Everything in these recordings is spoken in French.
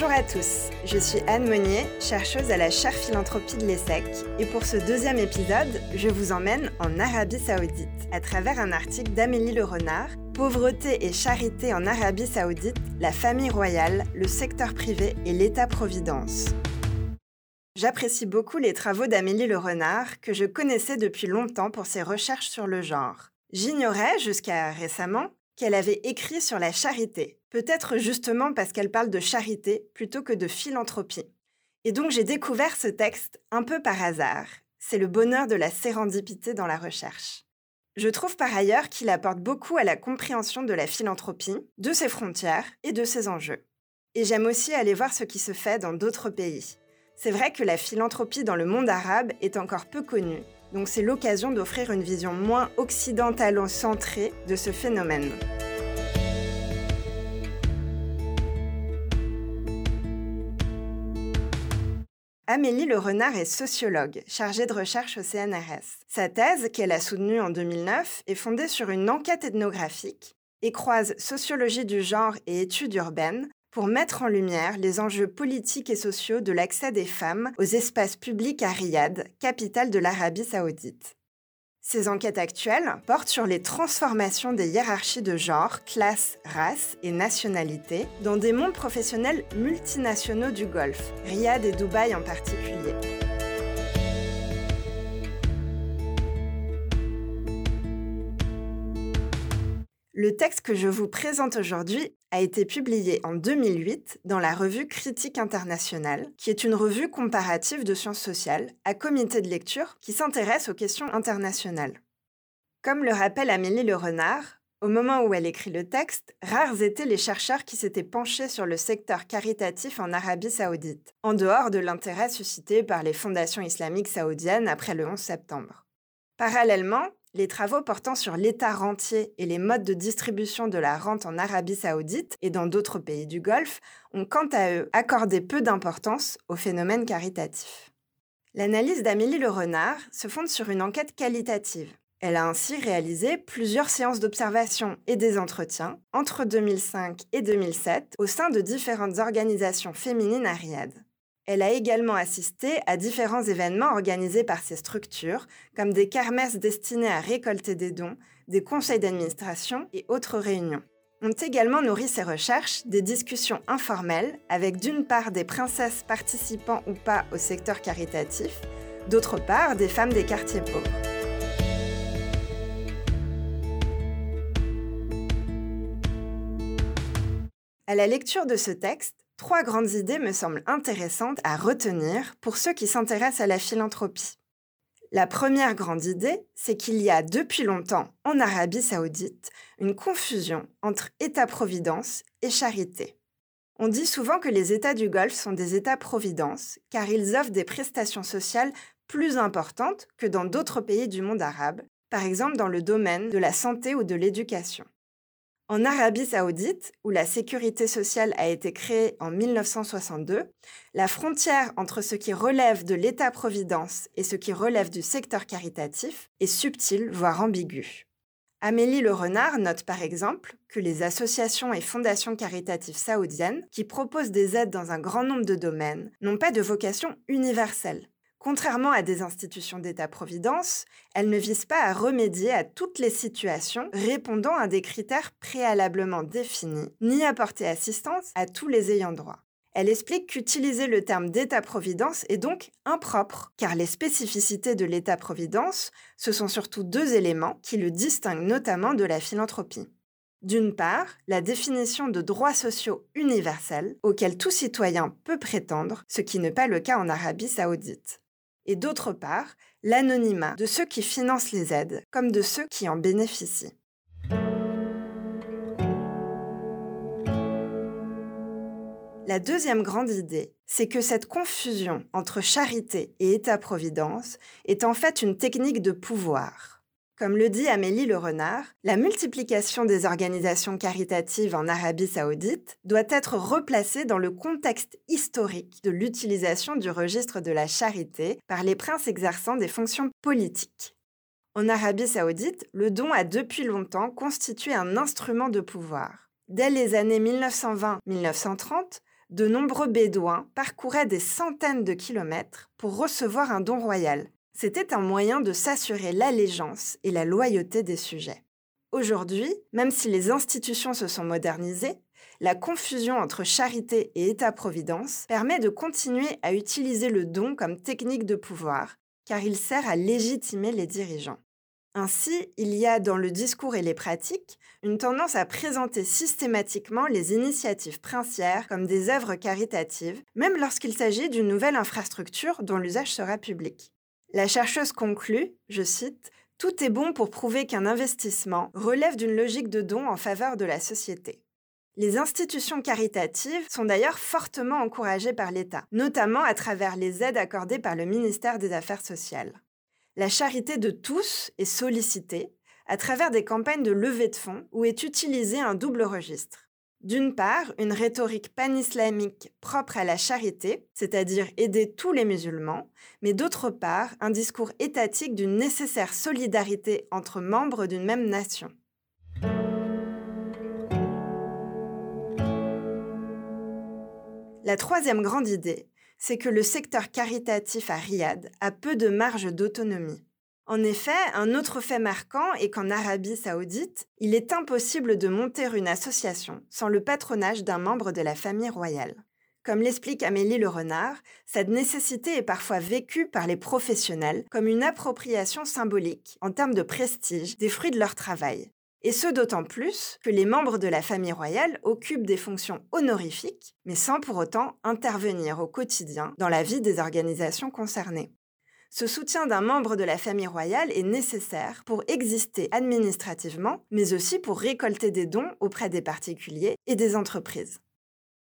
Bonjour à tous, je suis Anne Monnier, chercheuse à la chaire philanthropie de l'ESSEC, et pour ce deuxième épisode, je vous emmène en Arabie Saoudite à travers un article d'Amélie Le Renard, Pauvreté et charité en Arabie Saoudite, la famille royale, le secteur privé et l'État-providence. J'apprécie beaucoup les travaux d'Amélie Le Renard, que je connaissais depuis longtemps pour ses recherches sur le genre. J'ignorais, jusqu'à récemment, qu'elle avait écrit sur la charité, peut-être justement parce qu'elle parle de charité plutôt que de philanthropie. Et donc j'ai découvert ce texte un peu par hasard. C'est le bonheur de la sérendipité dans la recherche. Je trouve par ailleurs qu'il apporte beaucoup à la compréhension de la philanthropie, de ses frontières et de ses enjeux. Et j'aime aussi aller voir ce qui se fait dans d'autres pays. C'est vrai que la philanthropie dans le monde arabe est encore peu connue, donc c'est l'occasion d'offrir une vision moins occidentalo-centrée de ce phénomène. Amélie Le Renard est sociologue, chargée de recherche au CNRS. Sa thèse, qu'elle a soutenue en 2009, est fondée sur une enquête ethnographique et croise sociologie du genre et études urbaines pour mettre en lumière les enjeux politiques et sociaux de l'accès des femmes aux espaces publics à Riyad, capitale de l'Arabie saoudite. Ces enquêtes actuelles portent sur les transformations des hiérarchies de genre, classe, race et nationalité dans des mondes professionnels multinationaux du Golfe, Riyad et Dubaï en particulier. Le texte que je vous présente aujourd'hui a été publié en 2008 dans la revue Critique internationale, qui est une revue comparative de sciences sociales à comité de lecture qui s'intéresse aux questions internationales. Comme le rappelle Amélie Le Renard, au moment où elle écrit le texte, rares étaient les chercheurs qui s'étaient penchés sur le secteur caritatif en Arabie saoudite, en dehors de l'intérêt suscité par les fondations islamiques saoudiennes après le 11 septembre. Parallèlement, les travaux portant sur l'État rentier et les modes de distribution de la rente en Arabie saoudite et dans d'autres pays du Golfe ont quant à eux accordé peu d'importance au phénomène caritatif. L'analyse d'Amélie Le Renard se fonde sur une enquête qualitative. Elle a ainsi réalisé plusieurs séances d'observation et des entretiens entre 2005 et 2007 au sein de différentes organisations féminines à Riyad. Elle a également assisté à différents événements organisés par ces structures, comme des kermesses destinées à récolter des dons, des conseils d'administration et autres réunions. Ont également nourri ses recherches des discussions informelles avec d'une part des princesses participant ou pas au secteur caritatif, d'autre part des femmes des quartiers pauvres. À la lecture de ce texte, Trois grandes idées me semblent intéressantes à retenir pour ceux qui s'intéressent à la philanthropie. La première grande idée, c'est qu'il y a depuis longtemps en Arabie saoudite une confusion entre État-providence et charité. On dit souvent que les États du Golfe sont des États-providence car ils offrent des prestations sociales plus importantes que dans d'autres pays du monde arabe, par exemple dans le domaine de la santé ou de l'éducation. En Arabie saoudite, où la sécurité sociale a été créée en 1962, la frontière entre ce qui relève de l'État-providence et ce qui relève du secteur caritatif est subtile, voire ambiguë. Amélie Le Renard note par exemple que les associations et fondations caritatives saoudiennes, qui proposent des aides dans un grand nombre de domaines, n'ont pas de vocation universelle. Contrairement à des institutions d'État-providence, elles ne visent pas à remédier à toutes les situations répondant à des critères préalablement définis, ni à porter assistance à tous les ayants droit. Elle explique qu'utiliser le terme d'État-providence est donc impropre, car les spécificités de l'État-providence, ce sont surtout deux éléments qui le distinguent notamment de la philanthropie. D'une part, la définition de droits sociaux universels auxquels tout citoyen peut prétendre, ce qui n'est pas le cas en Arabie saoudite. Et d'autre part, l'anonymat de ceux qui financent les aides comme de ceux qui en bénéficient. La deuxième grande idée, c'est que cette confusion entre charité et État-providence est en fait une technique de pouvoir. Comme le dit Amélie Le Renard, la multiplication des organisations caritatives en Arabie saoudite doit être replacée dans le contexte historique de l'utilisation du registre de la charité par les princes exerçant des fonctions politiques. En Arabie saoudite, le don a depuis longtemps constitué un instrument de pouvoir. Dès les années 1920-1930, de nombreux Bédouins parcouraient des centaines de kilomètres pour recevoir un don royal. C'était un moyen de s'assurer l'allégeance et la loyauté des sujets. Aujourd'hui, même si les institutions se sont modernisées, la confusion entre charité et État-providence permet de continuer à utiliser le don comme technique de pouvoir, car il sert à légitimer les dirigeants. Ainsi, il y a dans le discours et les pratiques une tendance à présenter systématiquement les initiatives princières comme des œuvres caritatives, même lorsqu'il s'agit d'une nouvelle infrastructure dont l'usage sera public. La chercheuse conclut, je cite, Tout est bon pour prouver qu'un investissement relève d'une logique de don en faveur de la société. Les institutions caritatives sont d'ailleurs fortement encouragées par l'État, notamment à travers les aides accordées par le ministère des Affaires sociales la charité de tous est sollicitée à travers des campagnes de levée de fonds où est utilisé un double registre. D'une part, une rhétorique pan-islamique propre à la charité, c'est-à-dire aider tous les musulmans, mais d'autre part, un discours étatique d'une nécessaire solidarité entre membres d'une même nation. La troisième grande idée c'est que le secteur caritatif à Riyad a peu de marge d'autonomie. En effet, un autre fait marquant est qu'en Arabie saoudite, il est impossible de monter une association sans le patronage d'un membre de la famille royale. Comme l'explique Amélie Le Renard, cette nécessité est parfois vécue par les professionnels comme une appropriation symbolique en termes de prestige des fruits de leur travail, et ce d'autant plus que les membres de la famille royale occupent des fonctions honorifiques, mais sans pour autant intervenir au quotidien dans la vie des organisations concernées. Ce soutien d'un membre de la famille royale est nécessaire pour exister administrativement, mais aussi pour récolter des dons auprès des particuliers et des entreprises.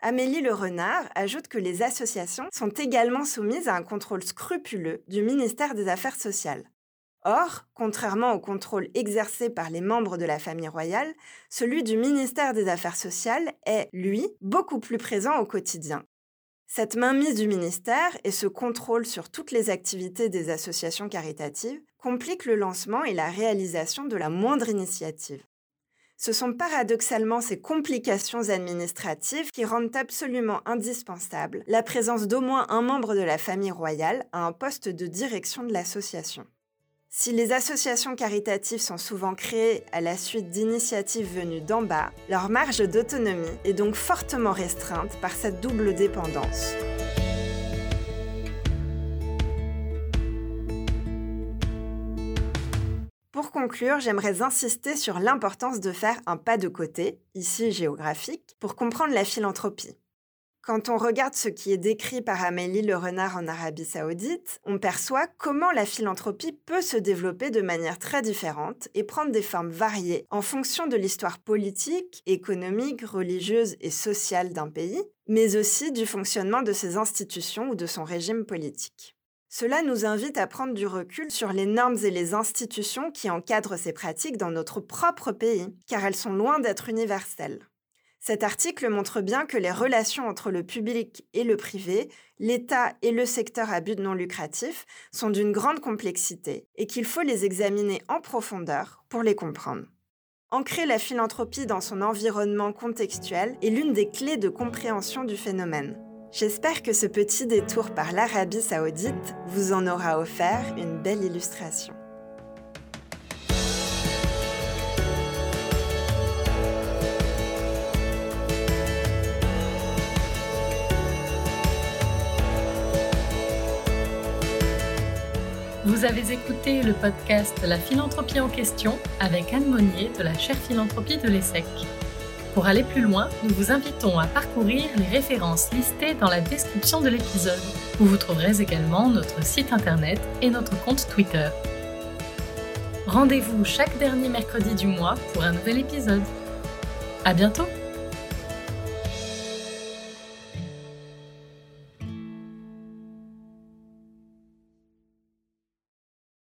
Amélie Le Renard ajoute que les associations sont également soumises à un contrôle scrupuleux du ministère des Affaires sociales. Or, contrairement au contrôle exercé par les membres de la famille royale, celui du ministère des Affaires sociales est, lui, beaucoup plus présent au quotidien. Cette mainmise du ministère et ce contrôle sur toutes les activités des associations caritatives compliquent le lancement et la réalisation de la moindre initiative. Ce sont paradoxalement ces complications administratives qui rendent absolument indispensable la présence d'au moins un membre de la famille royale à un poste de direction de l'association. Si les associations caritatives sont souvent créées à la suite d'initiatives venues d'en bas, leur marge d'autonomie est donc fortement restreinte par cette double dépendance. Pour conclure, j'aimerais insister sur l'importance de faire un pas de côté, ici géographique, pour comprendre la philanthropie. Quand on regarde ce qui est décrit par Amélie Le Renard en Arabie saoudite, on perçoit comment la philanthropie peut se développer de manière très différente et prendre des formes variées en fonction de l'histoire politique, économique, religieuse et sociale d'un pays, mais aussi du fonctionnement de ses institutions ou de son régime politique. Cela nous invite à prendre du recul sur les normes et les institutions qui encadrent ces pratiques dans notre propre pays, car elles sont loin d'être universelles. Cet article montre bien que les relations entre le public et le privé, l'État et le secteur à but non lucratif sont d'une grande complexité et qu'il faut les examiner en profondeur pour les comprendre. Ancrer la philanthropie dans son environnement contextuel est l'une des clés de compréhension du phénomène. J'espère que ce petit détour par l'Arabie saoudite vous en aura offert une belle illustration. Vous avez écouté le podcast La philanthropie en question avec Anne Monnier de la chaire philanthropie de l'ESSEC. Pour aller plus loin, nous vous invitons à parcourir les références listées dans la description de l'épisode, où vous trouverez également notre site internet et notre compte Twitter. Rendez-vous chaque dernier mercredi du mois pour un nouvel épisode. À bientôt!